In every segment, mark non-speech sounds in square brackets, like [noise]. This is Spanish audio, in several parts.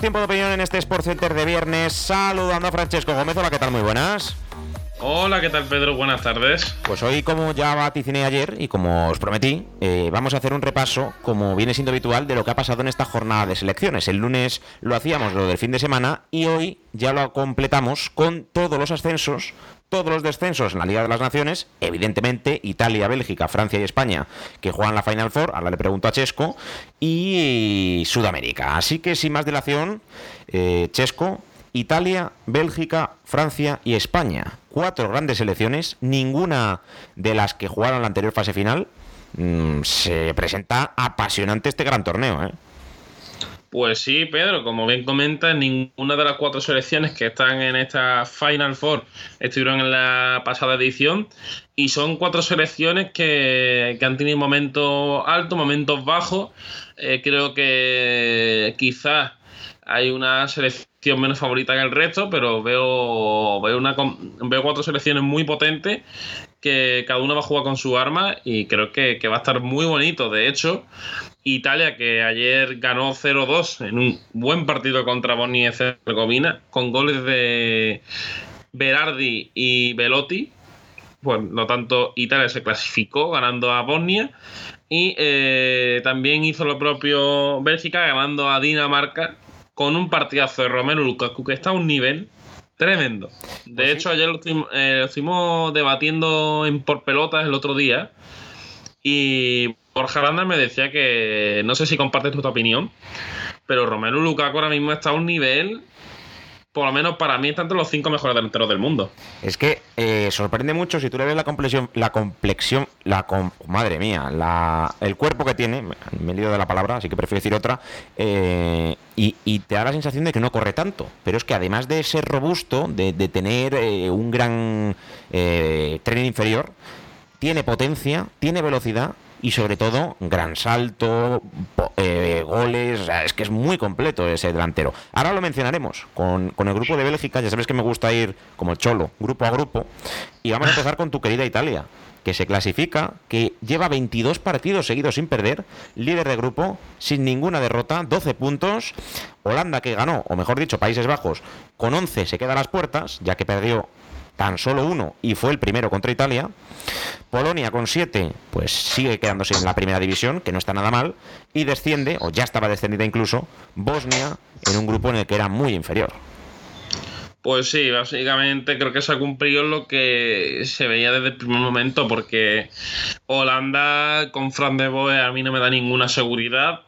Tiempo de opinión en este Sport Center de viernes. Saludando a Francesco Gómez. Hola, ¿qué tal? Muy buenas. Hola, ¿qué tal Pedro? Buenas tardes. Pues hoy, como ya vaticiné ayer y como os prometí, eh, vamos a hacer un repaso, como viene siendo habitual, de lo que ha pasado en esta jornada de selecciones. El lunes lo hacíamos, lo del fin de semana, y hoy ya lo completamos con todos los ascensos todos los descensos en la Liga de las Naciones, evidentemente Italia, Bélgica, Francia y España, que juegan la Final Four, ahora le pregunto a Chesco, y Sudamérica. Así que sin más dilación, eh, Chesco, Italia, Bélgica, Francia y España. Cuatro grandes selecciones, ninguna de las que jugaron la anterior fase final. Mm, se presenta apasionante este gran torneo, ¿eh? Pues sí, Pedro, como bien comenta, ninguna de las cuatro selecciones que están en esta Final Four estuvieron en la pasada edición y son cuatro selecciones que, han tenido momentos altos, momentos bajos. Eh, creo que quizás hay una selección menos favorita que el resto, pero veo, veo, una, veo cuatro selecciones muy potentes que cada uno va a jugar con su arma y creo que, que va a estar muy bonito. De hecho, Italia, que ayer ganó 0-2 en un buen partido contra Bosnia y Herzegovina, con goles de Berardi y Velotti. Por lo tanto, Italia se clasificó ganando a Bosnia. Y eh, también hizo lo propio Bélgica, ganando a Dinamarca con un partidazo de Romero Lukaku, que está a un nivel tremendo. De pues hecho, ayer eh, lo estuvimos, debatiendo en por pelotas el otro día. Y Borja Aranda me decía que no sé si compartes tu opinión, pero Romero Lukaku ahora mismo está a un nivel por lo menos para mí está entre los cinco mejores delanteros del mundo. Es que eh, sorprende mucho si tú le ves la complexión, la complexión, la madre mía, la, el cuerpo que tiene, me he de la palabra, así que prefiero decir otra, eh, y, te da la sensación de que no corre tanto. Pero es que además de ser robusto, de, tener eh, un gran tren inferior, tiene potencia, tiene velocidad y sobre todo gran salto, eh, goles, es que es muy completo ese delantero. Ahora lo mencionaremos con, con, el grupo de Bélgica, ya sabes que me gusta ir como cholo, grupo a grupo, y vamos a empezar con tu querida Italia, que se clasifica, que lleva 22 partidos seguidos sin perder, líder de grupo, sin ninguna derrota, 12 puntos, Holanda que ganó, o mejor dicho, Países Bajos, con 11 se queda a las puertas, ya que perdió tan solo uno y fue el primero contra Italia. Polonia con siete, pues sigue quedándose en la primera división, que no está nada mal, y desciende, o ya estaba descendida incluso, Bosnia en un grupo en el que era muy inferior. Pues sí, básicamente creo que se ha cumplido lo que se veía desde el primer momento, porque Holanda con Fran de Boe a mí no me da ninguna seguridad.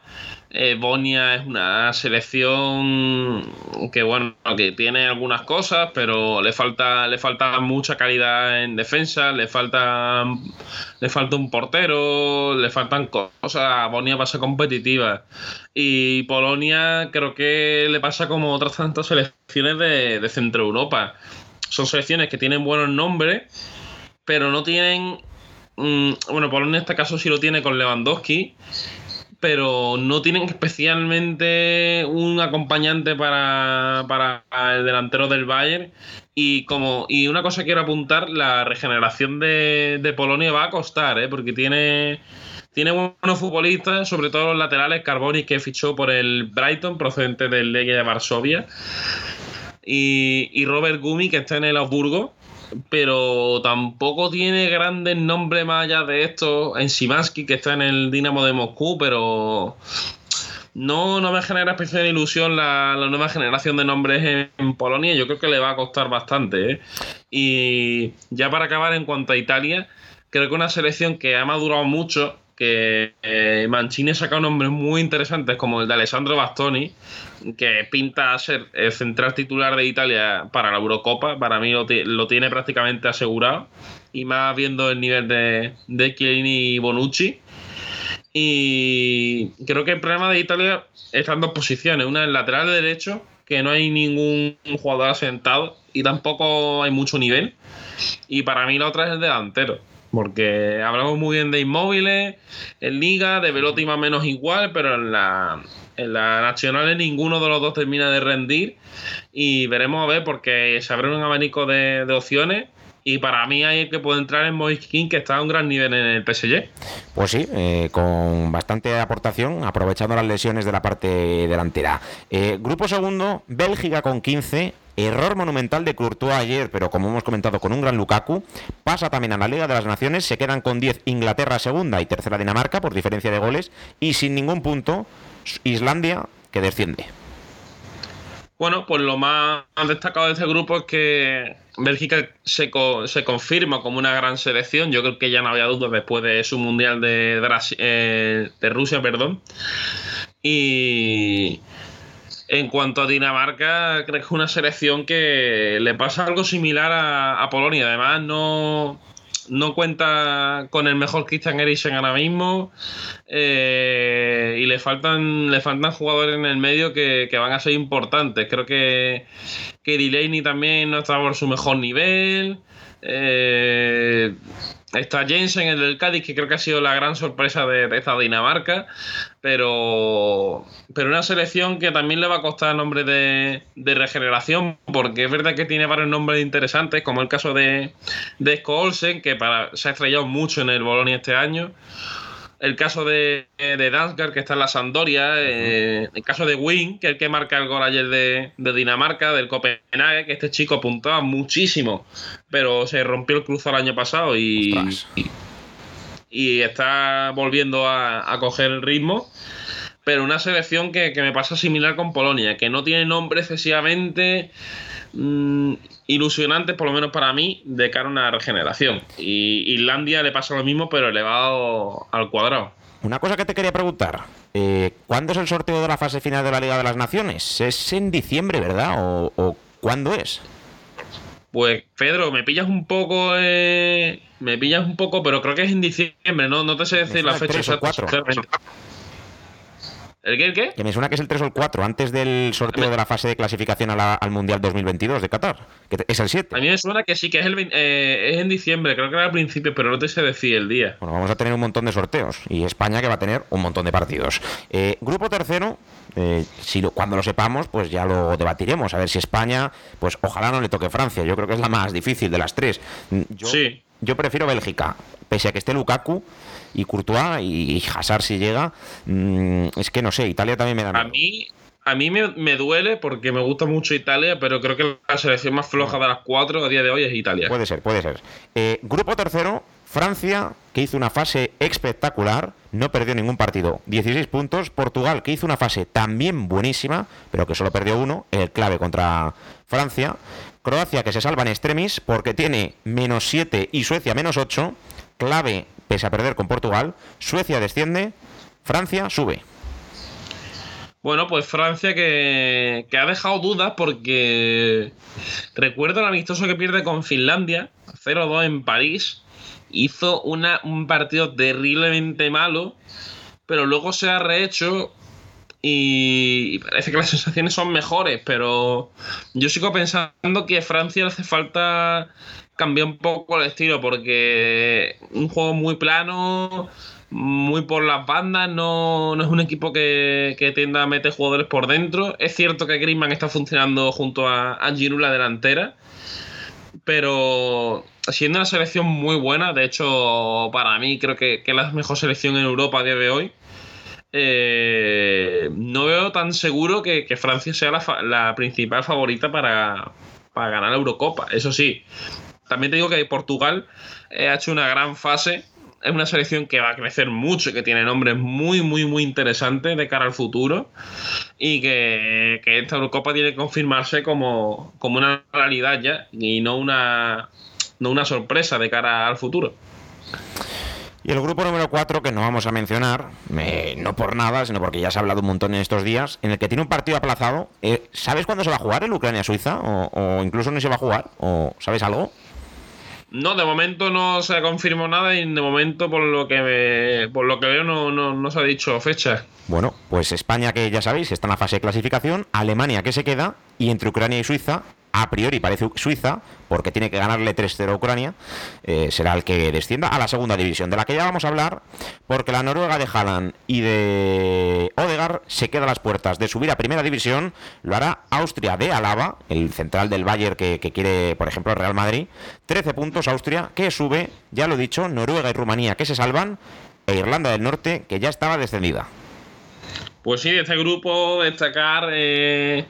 Eh, es una selección que bueno, que tiene algunas cosas, pero le falta, le falta mucha calidad en defensa, le falta, le falta un portero, le faltan cosas. Va a ser competitiva. Y Polonia creo que le pasa como otras tantas selecciones de, de Centro Europa. Son selecciones que tienen buenos nombres, pero no tienen. Mm, bueno, Polonia en este caso sí lo tiene con Lewandowski pero no tienen especialmente un acompañante para, el delantero del Bayern. Y como y una cosa quiero apuntar, la regeneración de, Polonia va a costar, ¿eh? porque tiene, tiene buenos futbolistas, sobre todo los laterales, Carboni que fichó por el Brighton, procedente del Legia de Varsovia. y, y Robert Gumi, que está en el Augsburgo, pero tampoco tiene grandes nombres más allá de esto. En Simansky, que está en el Dinamo de Moscú, pero no, no me genera especial ilusión la, nueva generación de nombres en, Polonia. Yo creo que le va a costar bastante. ¿eh? Y ya para acabar, en cuanto a Italia, creo que una selección que ha madurado mucho, que eh, Mancini ha sacado nombres muy interesantes como el de Alessandro Bastoni, que pinta a ser el central titular de Italia para la Eurocopa. Para mí lo, tiene prácticamente asegurado. Y más viendo el nivel de, de Chiellini y Bonucci. Y creo que el problema de Italia está en dos posiciones. Una en lateral derecho, que no hay ningún jugador asentado y tampoco hay mucho nivel. Y para mí la otra es el delantero. Porque hablamos muy bien de inmóviles, en Liga, de Velotti más o menos igual, pero en la, en la Nacional ninguno de los dos termina de rendir. Y veremos a ver, porque se abre un abanico de, de opciones y para mí hay que puede entrar en Moise que está a un gran nivel en el PSG. Pues sí, eh, con bastante aportación, aprovechando las lesiones de la parte delantera. Eh, grupo segundo, Bélgica con 15. Error monumental de Courtois ayer, pero como hemos comentado, con un gran Lukaku. Pasa también a la Liga de las Naciones. Se quedan con 10 Inglaterra segunda y tercera Dinamarca por diferencia de goles. Y sin ningún punto, Islandia que desciende. Bueno, pues lo más destacado de este grupo es que Bélgica se, se confirma como una gran selección. Yo creo que ya no había dudas después de su mundial de, eh, Rusia, perdón. Y en cuanto a Dinamarca, creo que es una selección que le pasa algo similar a Polonia. Además, no, no cuenta con el mejor Christian Eriksen ahora mismo eh, y le faltan, le faltan jugadores en el medio que, van a ser importantes. Creo que, que Delaney también no está por su mejor nivel. Eh, Está Jensen, el del Cádiz, que creo que ha sido la gran sorpresa de, esta Dinamarca, pero, pero una selección que también le va a costar nombre de, de, regeneración, porque es verdad que tiene varios nombres interesantes, como el caso de, de Olsen, que para, se ha estrellado mucho en el Bolonia este año. El caso de, de Dansgaard, que está en la Sandoria, eh, el caso de Wing, que es el que marca el gol ayer de, Dinamarca, del Copenhague, que este chico apuntaba muchísimo, pero se rompió el cruzo el año pasado y, y, está volviendo a, coger el ritmo. Pero una selección que, que me pasa similar con Polonia, que no tiene nombre excesivamente mm, ilusionantes, por lo menos para mí, de cara a una regeneración. Y Islandia le pasa lo mismo, pero elevado al cuadrado. Una cosa que te quería preguntar. Eh, ¿Cuándo es el sorteo de la fase final de la Liga de las Naciones? Es en diciembre, ¿verdad? ¿O, cuándo es? Pues, Pedro, me pillas un poco. Eh, me pillas un poco, pero creo que es en diciembre, ¿no? No te sé decir la fecha exacta. ¿El qué? ¿El qué? Que me suena que es el 3 o el 4, antes del sorteo de la fase de clasificación al Mundial 2022 de Qatar. Que es el 7. A mí me suena que sí, que es, el, eh, es en diciembre, creo que era al principio, pero no te sé decir el día. Bueno, vamos a tener un montón de sorteos. Y España que va a tener un montón de partidos. Eh, grupo tercero, eh, si cuando lo sepamos, pues ya lo debatiremos. A ver si España, pues ojalá no le toque Francia. Yo creo que es la más difícil de las tres. Yo, sí. Yo prefiero Bélgica, pese a que esté Lukaku y Courtois y, Hazard si llega. Mm, es que no sé, Italia también me da. A mí, a mí me, duele porque me gusta mucho Italia, pero creo que la selección más floja de las cuatro a día de hoy es Italia. Puede ser, puede ser. Eh, grupo tercero, Francia, que hizo una fase espectacular, no perdió ningún partido, 16 puntos. Portugal, que hizo una fase también buenísima, pero que solo perdió uno, el clave contra Francia. Croacia, que se salva en extremis porque tiene menos 7 y Suecia menos 8. Clave pese a perder con Portugal. Suecia desciende, Francia sube. Bueno, pues Francia que, ha dejado dudas porque recuerdo el amistoso que pierde con Finlandia, 0-2 en París. Hizo una, un partido terriblemente malo, pero luego se ha rehecho y parece que las [laughs] sensaciones son mejores, pero yo sigo pensando que a Francia le hace falta cambió un poco el estilo porque un juego muy plano, muy por las bandas, no, es un equipo que, que, tienda a meter jugadores por dentro. Es cierto que Griezmann está funcionando junto a, a la delantera, pero siendo una selección muy buena, de hecho para mí creo que, es la mejor selección en Europa a día de hoy. eh, no veo tan seguro que, Francia sea la, principal favorita para, ganar la Eurocopa. Eso sí, también te digo que Portugal ha hecho una gran fase. Es una selección que va a crecer mucho, que tiene nombres muy, muy, muy interesantes de cara al futuro. Y que, esta Eurocopa tiene que confirmarse como, como una realidad ya y no una, no una sorpresa de cara al futuro. Y el grupo número 4, que no vamos a mencionar, no por nada, sino porque ya se ha hablado un montón en estos días, en el que tiene un partido aplazado. Eh, ¿Sabes cuándo se va a jugar el Ucrania-Suiza? O, incluso no se va a jugar? ¿O sabes algo? No, de momento no se ha confirmado nada y de momento por lo que por lo que veo no, no, se ha dicho fecha. Bueno, pues España que ya sabéis está en la fase de clasificación, Alemania que se queda y entre Ucrania y Suiza a priori parece Suiza, porque tiene que ganarle 3-0 a Ucrania, eh, será el que descienda a la segunda división, de la que ya vamos a hablar, porque la Noruega de Haaland y de Odegar se queda a las puertas de subir a primera división, lo hará Austria de Alaba, el central del Bayern que, quiere, por ejemplo, Real Madrid, 13 puntos Austria, que sube, ya lo he dicho, Noruega y Rumanía que se salvan, e Irlanda del Norte que ya estaba descendida. Pues sí, de este grupo destacar eh,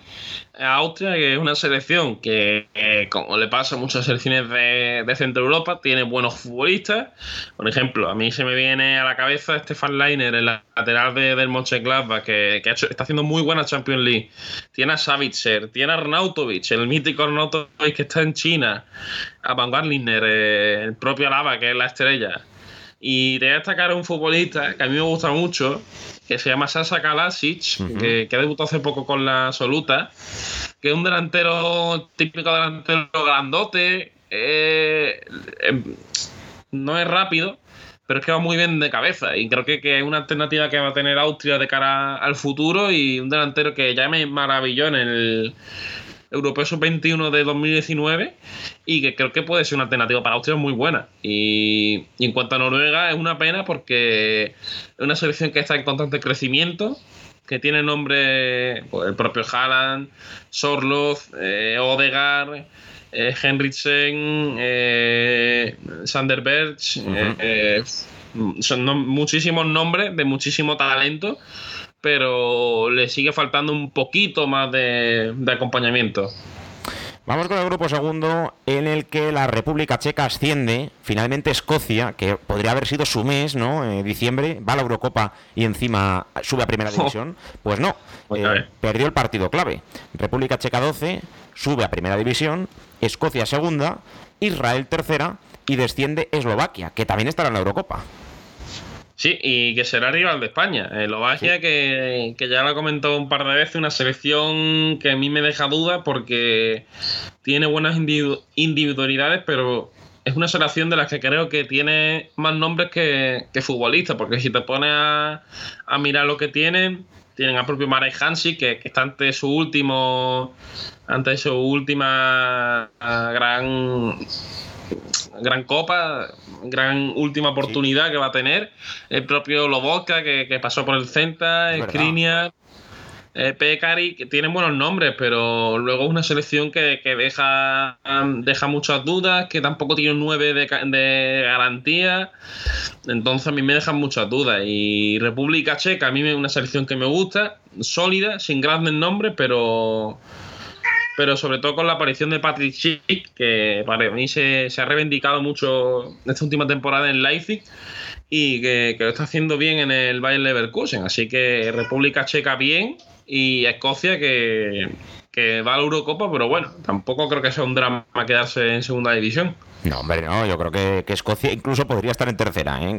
Austria, que es una selección que, como le pasa a muchas selecciones de, Centro Europa, tiene buenos futbolistas. Por ejemplo, a mí se me viene a la cabeza Stefan Leiner, el lateral de, del Mönchengladbach, que, que está haciendo muy buena Champions League. Tiene a Savitzer, tiene a Arnautovic, el mítico Arnautovic que está en China. A Van Garliner, eh, el propio Alaba, que es la estrella. Y te voy a destacar a un futbolista que a mí me gusta mucho, que se llama Sasa Kalasic, que, ha debutado hace poco con la absoluta, que es un delantero típico delantero grandote, eh, em, no es rápido, pero es que va muy bien de cabeza y creo que, que, es una alternativa que va a tener Austria de cara al futuro y un delantero que ya me maravilló en el Europeo Sub-21 de 2019 y que creo que puede ser una alternativa para Austria muy buena. Y, en cuanto a Noruega, es una pena porque es una selección que está en constante crecimiento, que tiene nombre pues, el propio Haaland, Sorloth, eh, Odegaard. Eh, Henriksen, eh, Sanderberg, eh, son muchísimos nombres de muchísimo talento pero le sigue faltando un poquito más de, acompañamiento. Vamos con el grupo segundo, en el que la República Checa asciende, finalmente Escocia, que podría haber sido su mes, ¿no? En diciembre, va a la Eurocopa y encima sube a Primera [laughs] División. Pues no, eh, perdió el partido clave. República Checa 12, sube a Primera División, Escocia segunda, Israel tercera y desciende Eslovaquia, que también estará en la Eurocopa. Sí, y que será rival de España. Eslovaquia, que, que, ya lo he comentado un par de veces, una selección que a mí me deja duda porque tiene buenas individualidades, pero es una selección de las que creo que tiene más nombres que, futbolistas, porque si te pones a, mirar lo que tienen, tienen al propio Marek Hansi, que, que, está ante su último, ante su última ah, gran gran copa, gran última oportunidad que va a tener. El propio Lobotka, que, pasó por el Centa, Skriniar, eh, Pekari, que tienen buenos nombres, pero luego es una selección que, deja, deja muchas dudas, que tampoco tiene un 9 de, de garantía. Entonces a mí me dejan muchas dudas. Y República Checa, a mí es una selección que me gusta, sólida, sin grandes nombres, pero pero sobre todo con la aparición de Patrick Schick, que para mí se, ha reivindicado mucho en esta última temporada en Leipzig y que, lo está haciendo bien en el Bayern Leverkusen. Así que República Checa bien y Escocia que, va a la Eurocopa, pero bueno, tampoco creo que sea un drama quedarse en segunda división. No, hombre, no, yo creo que, Escocia incluso podría estar en tercera, ¿eh?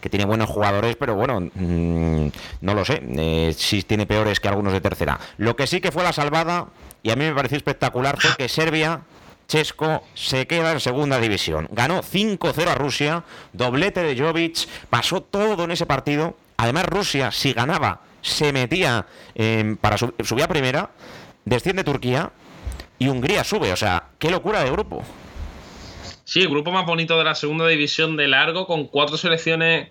que, tiene buenos jugadores, pero bueno, mm, no lo sé, eh, si tiene peores que algunos de tercera. Lo que sí que fue la salvada y a mí me pareció espectacular fue que [laughs] Serbia, Chesco, se queda en segunda división. Ganó 5-0 a Rusia, doblete de Jovic, pasó todo en ese partido. Además, Rusia, si ganaba, se metía para subir a primera, desciende Turquía y Hungría sube. O sea, qué locura de grupo. Sí, el grupo más bonito de la segunda división de largo, con cuatro selecciones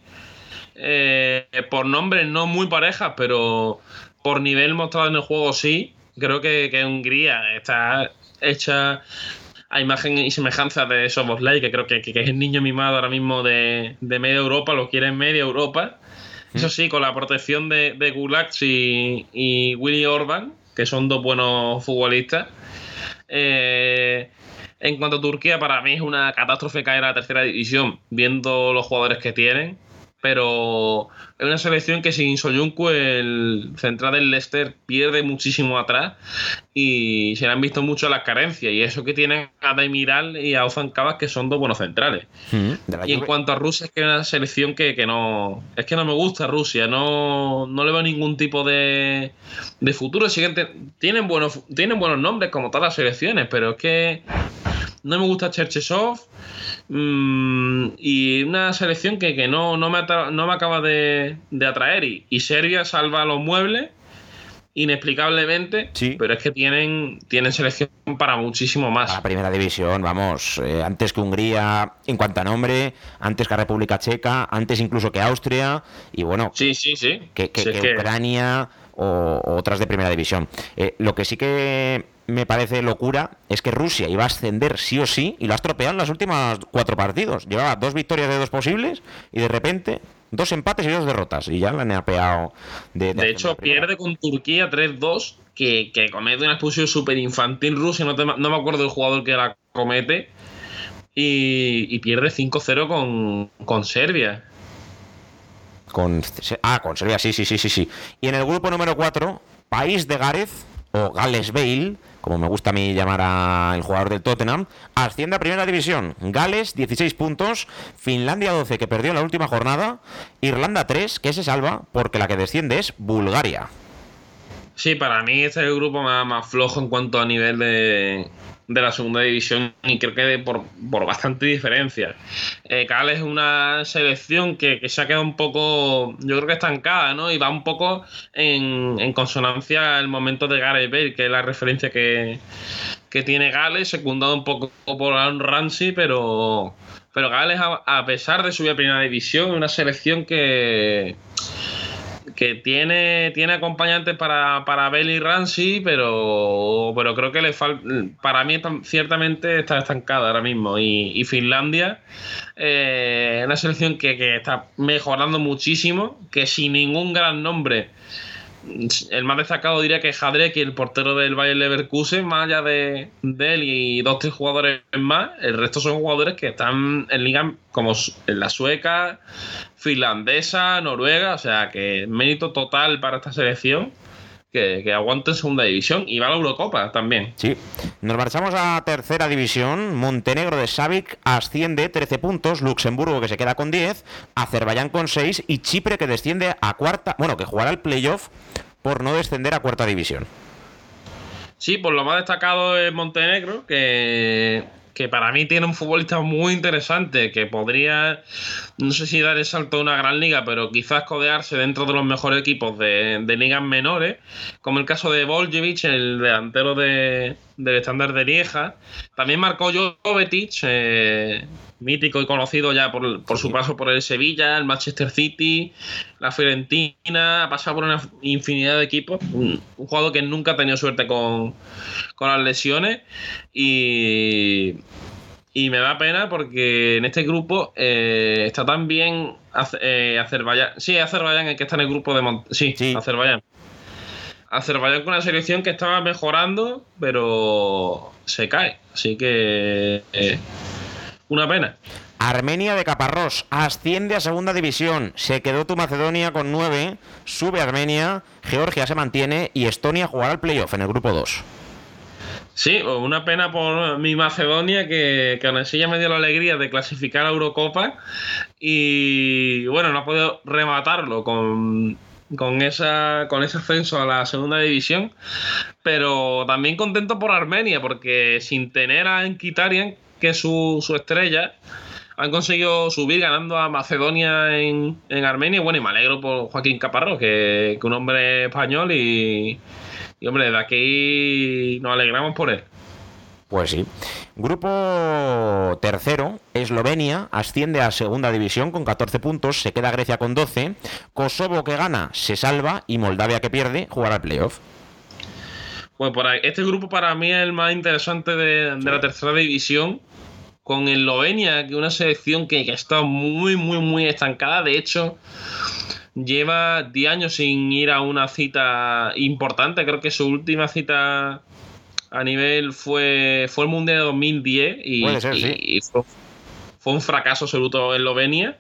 eh, por nombre no muy parejas, pero por nivel mostrado en el juego sí creo que, Hungría está hecha a imagen y semejanza de Soboslai, que creo que, es el niño mimado ahora mismo de, media Europa, lo quiere en media Europa. Eso sí, con la protección de, de Gulax y, y Willy Orban, que son dos buenos futbolistas. Eh, en cuanto a Turquía, para mí es una catástrofe caer a la tercera división, viendo los jugadores que tienen pero es una selección que sin Soyuncu, el central del Leicester, pierde muchísimo atrás y se le han visto mucho las carencias. Y eso que tienen a Demiral y a Ozan Cabas, que son dos buenos centrales. Mm, y en cuanto a Rusia, es que es una selección que, no. Es que no me gusta Rusia, no, no le veo ningún tipo de, de futuro. Siguiente, tienen, buenos, tienen buenos nombres, como todas las selecciones, pero es que no me gusta Cherchesov. Mm, y una selección que, no, no, me no, me acaba de, atraer. Y, Serbia salva los muebles inexplicablemente, pero es que tienen, tienen selección para muchísimo más. la primera división, vamos, eh, antes que Hungría en cuanto a nombre, antes que República Checa, antes incluso que Austria, y bueno, sí, sí, sí. que, Ucrania o, otras de primera división. Eh, lo que sí que me parece locura es que Rusia iba a ascender sí o sí y lo ha estropeado en las últimas cuatro partidos. Llevaba dos victorias de dos posibles y de repente dos empates y dos derrotas. Y ya la han apeado de. De, hecho, pierde con Turquía 3-2, que, comete una expulsión súper infantil Rusia. No, me acuerdo del jugador que la comete. Y, pierde 5-0 con, con Serbia. Ah, con Serbia, sí, sí, sí, sí, sí. Y en el grupo número 4, País de Gareth o Gales Bale como me gusta a mí llamar al jugador del Tottenham, asciende a primera división. Gales, 16 puntos, Finlandia 12, que perdió en la última jornada, Irlanda 3, que se salva, porque la que desciende es Bulgaria. Sí, para mí este es el grupo más flojo en cuanto a nivel de, de la segunda división y creo que por, por bastante diferencia. Eh, Cal es una selección que, se ha quedado un poco, yo creo que estancada, ¿no? Y va un poco en, en consonancia al momento de Gareth Bale, que es la referencia que, que tiene Gales, secundado un poco por Aaron Ramsey, pero, pero Gales, a, a pesar de subir a primera división, es una selección que que tiene, tiene acompañantes para, para y Ramsey, pero, pero creo que le falta. Para mí, ciertamente está estancada ahora mismo. Y, Finlandia, eh, una selección que, que, está mejorando muchísimo, que sin ningún gran nombre el más destacado diría que es Jadrek, el portero del Bayern Leverkusen, más allá de, él y dos tres jugadores más, el resto son jugadores que están en ligas como en la sueca, finlandesa, noruega, o sea que mérito total para esta selección. Que, que, aguante en segunda división y va a la Eurocopa también. Sí. Nos marchamos a tercera división. Montenegro de Savic asciende 13 puntos, Luxemburgo que se queda con 10, Azerbaiyán con 6 y Chipre que desciende a cuarta, bueno, que jugará el playoff por no descender a cuarta división. Sí, por lo más destacado es Montenegro, que, que para mí tiene un futbolista muy interesante, que podría, no sé si dar el salto a una gran liga, pero quizás codearse dentro de los mejores equipos de, ligas menores, como el caso de Voljevic, el delantero de, del estándar de Lieja. También marcó Jovetic, eh, mítico y conocido ya por, su paso por el Sevilla, el Manchester City, la Fiorentina, ha pasado por una infinidad de equipos. Un, jugador que nunca ha tenido suerte con, las lesiones y, y me da pena porque en este grupo eh, está también eh, Azerbaiyán. Sí, Azerbaiyán el que está en el grupo de sí, sí, Azerbaiyán. Azerbaiyán con una selección que estaba mejorando, pero se cae. Así que eh, una pena. Armenia de Caparrós asciende a segunda división. Se quedó tu Macedonia con 9, sube Armenia, Georgia se mantiene y Estonia jugará al playoff en el grupo 2. Sí, una pena por mi Macedonia que, que aún así ya me dio la alegría de clasificar a Eurocopa y bueno, no ha podido rematarlo con, con, esa, con ese ascenso a la segunda división, pero también contento por Armenia porque sin tener a Enkitarian, que es su, estrella, han conseguido subir ganando a Macedonia en, en, Armenia. Bueno, y me alegro por Joaquín Caparro, que, que un hombre español y, y, hombre, de aquí nos alegramos por él. Pues sí. Grupo tercero, Eslovenia asciende a segunda división con 14 puntos, se queda Grecia con 12, Kosovo que gana se salva y Moldavia que pierde jugará el playoff. Pues por ahí, este grupo para mí es el más interesante de, la tercera división, con Eslovenia, que es una selección que, que, ha estado muy, muy, muy estancada. De hecho, lleva 10 años sin ir a una cita importante. Creo que su última cita a nivel fue, fue el Mundial de 2010 y, fue, un fracaso absoluto en Eslovenia.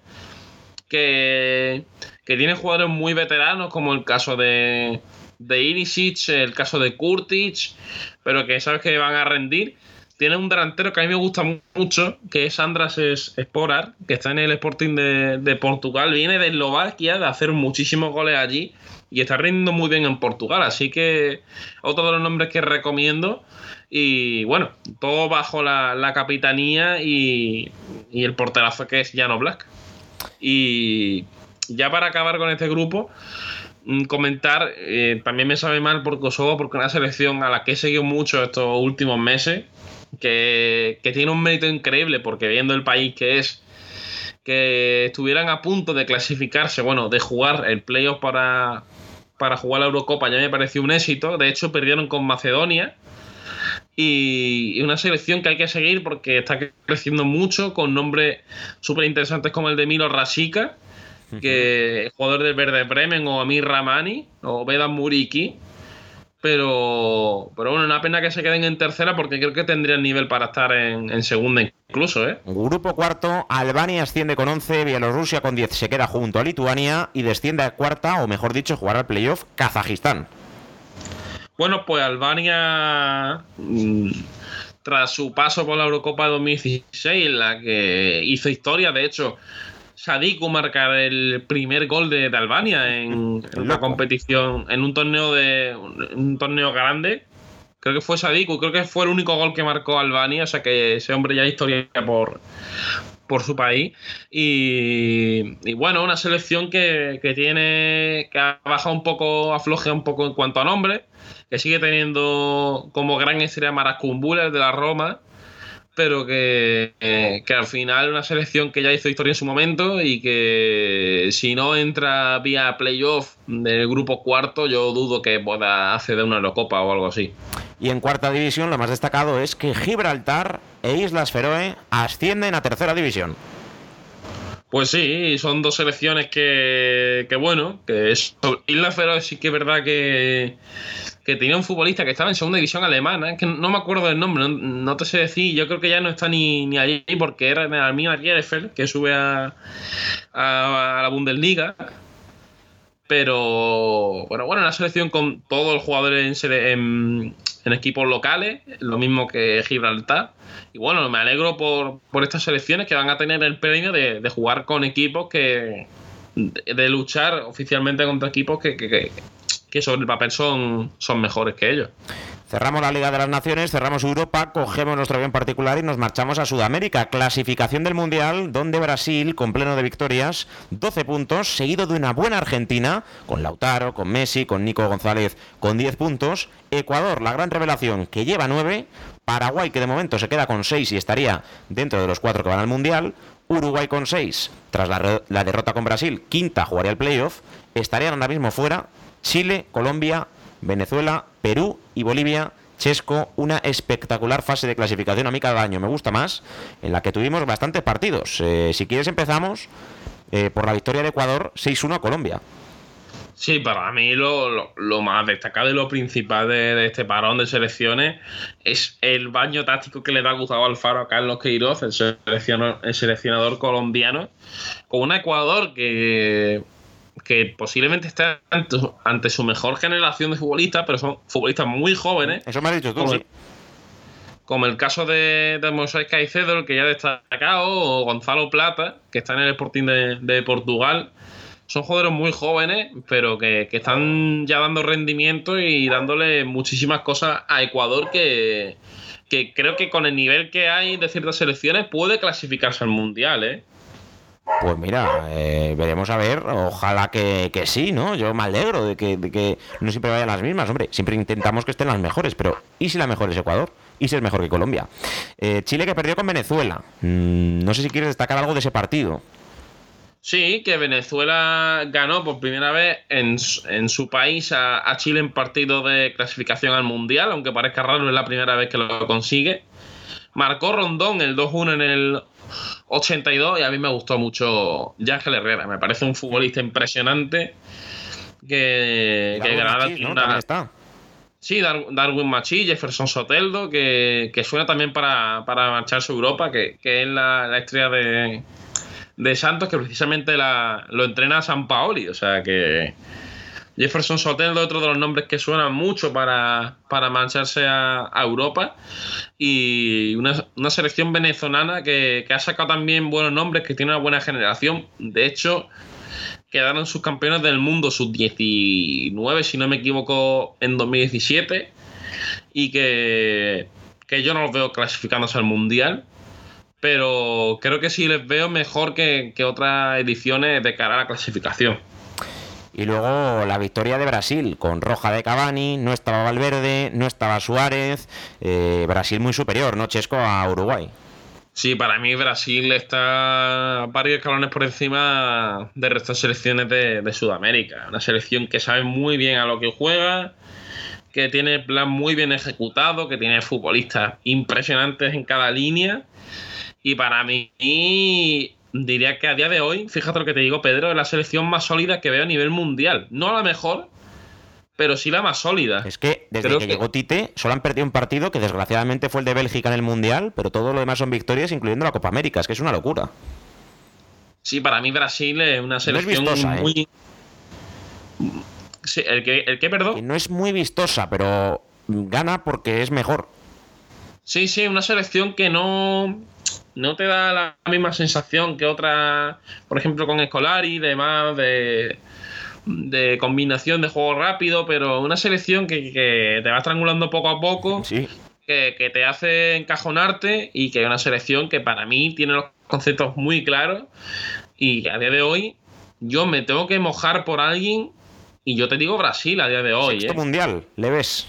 Que, que tiene jugadores muy veteranos, como el caso de, de Irisic, el caso de Kurtic, pero que sabes que van a rendir. Tiene un delantero que a mí me gusta mucho, que es Andras Sporar, que está en el Sporting de, Portugal. Viene de Eslovaquia, de hacer muchísimos goles allí y está rindiendo muy bien en Portugal. Así que otro de los nombres que recomiendo. Y bueno, todo bajo la, capitanía y, y, el porterazo que es Jano Black. Y ya para acabar con este grupo, mm, comentar, eh, también me sabe mal por Kosovo, porque una selección a la que he seguido mucho estos últimos meses que, tiene un mérito increíble porque viendo el país que es, que estuvieran a punto de clasificarse, bueno, de jugar el playoff para, para jugar la Eurocopa ya me pareció un éxito. De hecho, perdieron con Macedonia. Y una selección que hay que seguir porque está creciendo mucho con nombres súper interesantes como el de Milo Rasica, que es jugador del Verde Bremen, o Amir Ramani, o Vedan Muriki pero, pero bueno, una pena que se queden en tercera porque creo que tendrían nivel para estar en, segunda incluso. ¿eh? Grupo cuarto, Albania asciende con 11, Bielorrusia con 10 se queda junto a Lituania y desciende a cuarta, o mejor dicho, jugar al playoff Kazajistán. Bueno, pues Albania, mm, tras su paso por la Eurocopa 2016, en la que hizo historia, de hecho, Sadiku marcar el primer gol de, Albania en, una competición, en un torneo de un torneo grande. Creo que fue Sadiku, creo que fue el único gol que marcó Albania, o sea que ese hombre ya hay historia por, por su país. Y, bueno, una selección que, tiene. que ha bajado un poco, afloje un poco en cuanto a nombre, que sigue teniendo como gran estrella Maracumbules de la Roma pero que, que, al final una selección que ya hizo historia en su momento y que si no entra vía playoff del grupo cuarto, yo dudo que pueda acceder a una Eurocopa o algo así. Y en cuarta división lo más destacado es que Gibraltar e Islas Feroe ascienden a tercera división. Pues sí, son dos selecciones que, que bueno, que es, Islas Feroe sí que es verdad que que tenía un futbolista que estaba en segunda división alemana, es que no me acuerdo del nombre, no, te sé decir, yo creo que ya no está ni, ni allí porque era el Arminia Bielefeld, que sube a, a, la Bundesliga. Pero bueno, bueno, una selección con todos los jugadores en, en, equipos locales, lo mismo que Gibraltar. Y bueno, me alegro por, por estas selecciones que van a tener el premio de, de jugar con equipos que. De, luchar oficialmente contra equipos que, que, que sobre el papel son, son mejores que ellos. Cerramos la Liga de las Naciones, cerramos Europa, cogemos nuestro avión particular y nos marchamos a Sudamérica. Clasificación del Mundial, donde Brasil, con pleno de victorias, 12 puntos, seguido de una buena Argentina, con Lautaro, con Messi, con Nico González, con 10 puntos. Ecuador, la gran revelación, que lleva 9. Paraguay, que de momento se queda con 6 y estaría dentro de los 4 que van al Mundial. Uruguay con 6, tras la, la derrota con Brasil, quinta jugaría el playoff. Estarían ahora mismo fuera Chile, Colombia, Venezuela, Perú y Bolivia. Chesco, una espectacular fase de clasificación. A mí cada año me gusta más, en la que tuvimos bastantes partidos. Eh, si quieres empezamos eh, por la victoria de Ecuador 6-1 a Colombia. Sí, para mí lo, más destacado y lo principal de, este parón de selecciones es el baño táctico que le da Gustavo Alfaro a Carlos Queiroz, el el seleccionador colombiano, con un Ecuador que que posiblemente está ante, su mejor generación de futbolistas, pero son futbolistas muy jóvenes. Eso me has dicho tú, como, sí. como el caso de, de Moisés Caicedo, el que ya ha destacado, o Gonzalo Plata, que está en el Sporting de, Portugal. Son jugadores muy jóvenes, pero que, que, están ya dando rendimiento y dándole muchísimas cosas a Ecuador que, que creo que con el nivel que hay de ciertas selecciones puede clasificarse al Mundial, ¿eh? Pues mira, eh, veremos a ver, ojalá que, sí, ¿no? Yo me alegro de que, de que, no siempre vayan las mismas, hombre, siempre intentamos que estén las mejores, pero ¿y si la mejor es Ecuador? ¿Y si es mejor que Colombia? Eh, Chile que perdió con Venezuela, mm, no sé si quieres destacar algo de ese partido. Sí, que Venezuela ganó por primera vez en, su país a, a, Chile en partido de clasificación al Mundial, aunque parezca raro, es la primera vez que lo consigue. Marcó Rondón el 2-1 en el 82 y a mí me gustó mucho Ángel Herrera. Me parece un futbolista impresionante que, que Granada tiene una... Está. Sí, Darwin Machi, Jefferson Soteldo, que, suena también para, marcharse a Europa, que, es la, estrella de, Santos, que precisamente la, lo entrena San Paoli. O sea que Jefferson Soteldo otro de los nombres que suenan mucho para, para marcharse a, Europa. Y una, selección venezolana que, que ha sacado también buenos nombres, que tiene una buena generación. De hecho, quedaron sus campeones del mundo, sus 19, si no me equivoco, en 2017. Y que, yo no los veo clasificándose al mundial. Pero creo que sí les veo mejor que, otras ediciones de cara a la clasificación. Y luego la victoria de Brasil con Roja de Cavani, no estaba Valverde, no estaba Suárez, eh, Brasil muy superior, ¿no, Chesco, a Uruguay? Sí, para mí Brasil está varios escalones por encima de resto de selecciones de, Sudamérica. Una selección que sabe muy bien a lo que juega, que tiene plan muy bien ejecutado, que tiene futbolistas impresionantes en cada línea. Y para mí, diría que a día de hoy, fíjate lo que te digo, Pedro, es la selección más sólida que veo a nivel mundial. No la mejor, pero sí la más sólida. Es que desde que, llegó Tite solo han perdido un partido que desgraciadamente fue el de Bélgica en el Mundial, pero todo lo demás son victorias, incluyendo la Copa América. Es que es una locura. Sí, para mí Brasil es una selección ¿eh? muy... Sí, ¿el que, el perdón? no es muy vistosa, pero gana porque es mejor. Sí, sí, una selección que no, no te da la misma sensación que otra, por ejemplo, con Escolari y demás, de de combinación de juego rápido, pero una selección que, te va estrangulando poco a poco, que, te hace encajonarte y que es una selección que para mí tiene los conceptos muy claros y a día de hoy yo me tengo que mojar por alguien y yo te digo Brasil a día de hoy. Sexto ¿eh? mundial, ¿le ves?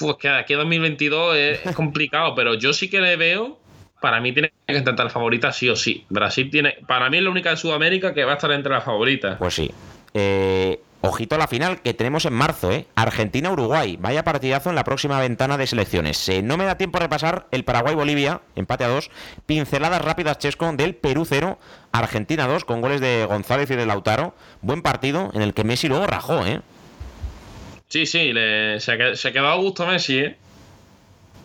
Uf, es que aquí 2022 es [laughs] complicado, pero yo sí que le veo para mí tiene que intentar la favorita sí o sí. Brasil tiene, para mí es la única de Sudamérica que va a estar entre las favoritas. Pues sí. Eh, ojito a la final que tenemos en marzo, ¿eh? Argentina-Uruguay. Vaya partidazo en la próxima ventana de selecciones. Eh, no me da tiempo a repasar el Paraguay-Bolivia, empate a dos. Pinceladas rápidas, Chesco, del Perú 0, Argentina 2, con goles de González y de Lautaro. Buen partido en el que Messi luego rajó, ¿eh? Sí, sí, se, se quedó a gusto Messi, ¿eh?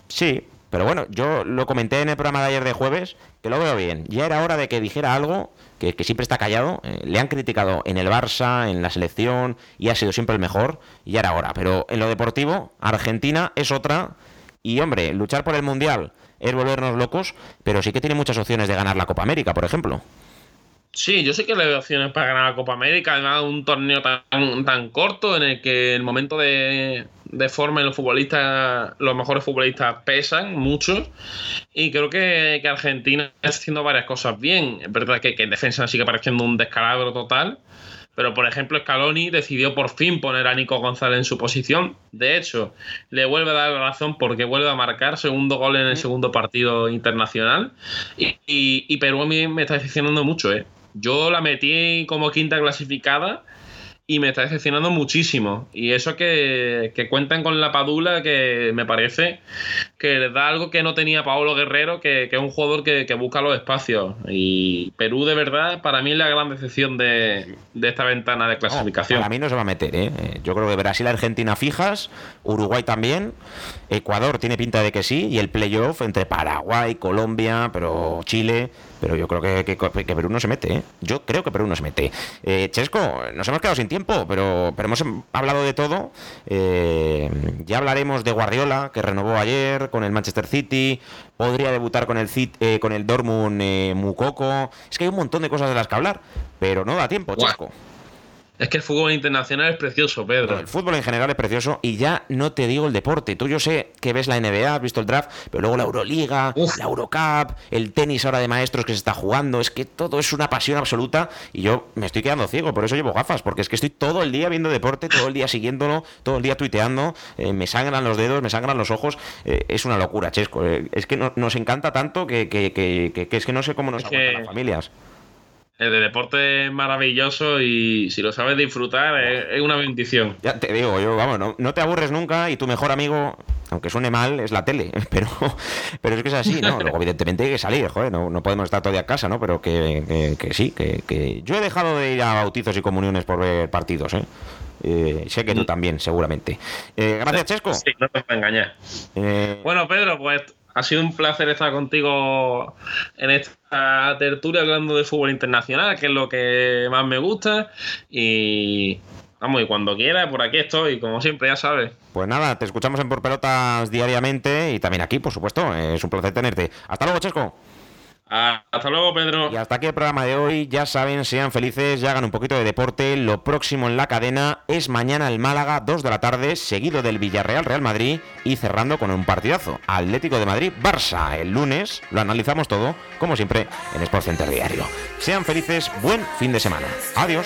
Sí, pero bueno, yo lo comenté en el programa de ayer de jueves, que lo veo bien. Ya era hora de que dijera algo, que, siempre está callado. Eh, le han criticado en el Barça, en la selección, y ha sido siempre el mejor, y ya era hora. Pero en lo deportivo, Argentina es otra. Y hombre, luchar por el Mundial es volvernos locos, pero sí que tiene muchas opciones de ganar la Copa América, por ejemplo. Sí, yo sé que le veo opciones para ganar la Copa América, además un torneo tan, tan corto en el que el momento de, forma en los futbolistas, los mejores futbolistas pesan mucho. Y creo que, Argentina está haciendo varias cosas bien. Es verdad que, que en defensa sigue pareciendo un descalabro total. Pero, por ejemplo, Scaloni decidió por fin poner a Nico González en su posición. De hecho, le vuelve a dar la razón porque vuelve a marcar segundo gol en el segundo partido internacional. Y, y Perú a mí me está decepcionando mucho, ¿eh? Yo la metí como quinta clasificada y me está decepcionando muchísimo. Y eso que, que, cuentan con la Padula, que me parece que les da algo que no tenía Paolo Guerrero, que, es un jugador que, busca los espacios. Y Perú, de verdad, para mí es la gran decepción de, esta ventana de clasificación. Para mí no se va a meter, ¿eh? Yo creo que Brasil, Argentina fijas, Uruguay también, Ecuador tiene pinta de que sí, y el playoff entre Paraguay, Colombia, pero Chile pero yo creo que, que, Perú no se mete. ¿eh? Yo creo que Perú no se mete. Eh, Chesco, nos hemos quedado sin tiempo, pero, pero hemos hablado de todo. Eh, ya hablaremos de Guardiola, que renovó ayer con el Manchester City. Podría debutar con el, eh, con el Dortmund Mukoko. Es que hay un montón de cosas de las que hablar, pero no da tiempo, Chesco. Es que el fútbol internacional es precioso, Pedro. el fútbol en general es precioso y ya no te digo el deporte. Tú yo sé que ves la NBA, has visto el draft, pero luego la Euroliga, la Eurocup, el tenis ahora de maestros que se está jugando. Es que todo es una pasión absoluta y yo me estoy quedando ciego, por eso llevo gafas, porque es que estoy todo el día viendo deporte, todo el día siguiéndolo, todo el día tuiteando, eh, me sangran los dedos, me sangran los ojos. Eh, es una locura, Chesco. Eh, es que nos encanta tanto que, que, es que no sé cómo nos aguantan las familias. El de deporte es maravilloso y si lo sabes disfrutar es, una bendición. Ya te digo, yo, vamos, no, te aburres nunca y tu mejor amigo, aunque suene mal, es la tele. [laughs] Pero, pero es que es así, ¿no? [laughs] Luego, evidentemente, hay que salir, joder, no, podemos estar todo día a casa, ¿no? Pero que, sí, que, yo he dejado de ir a bautizos y comuniones por ver partidos, ¿eh? eh sé que tú mm. también, seguramente. Eh, gracias, Chesco. Sí, no te voy a engañar. Eh, bueno, Pedro, pues ha sido un placer estar contigo en esta tertulia hablando de fútbol internacional, que es lo que más me gusta. Y vamos, y cuando quieras, por aquí estoy, como siempre, ya sabes. Pues nada, te escuchamos en Por Pelotas diariamente y también aquí, por supuesto. Es un placer tenerte. Hasta luego, Chesco. Hasta luego, Pedro. Y hasta aquí el programa de hoy. Ya saben, sean felices, ya hagan un poquito de deporte. Lo próximo en la cadena es mañana el Málaga, 2 de la tarde, seguido del Villarreal Real Madrid y cerrando con un partidazo. Atlético de Madrid, Barça. El lunes lo analizamos todo, como siempre, en Sport Center Diario. Sean felices, buen fin de semana. Adiós.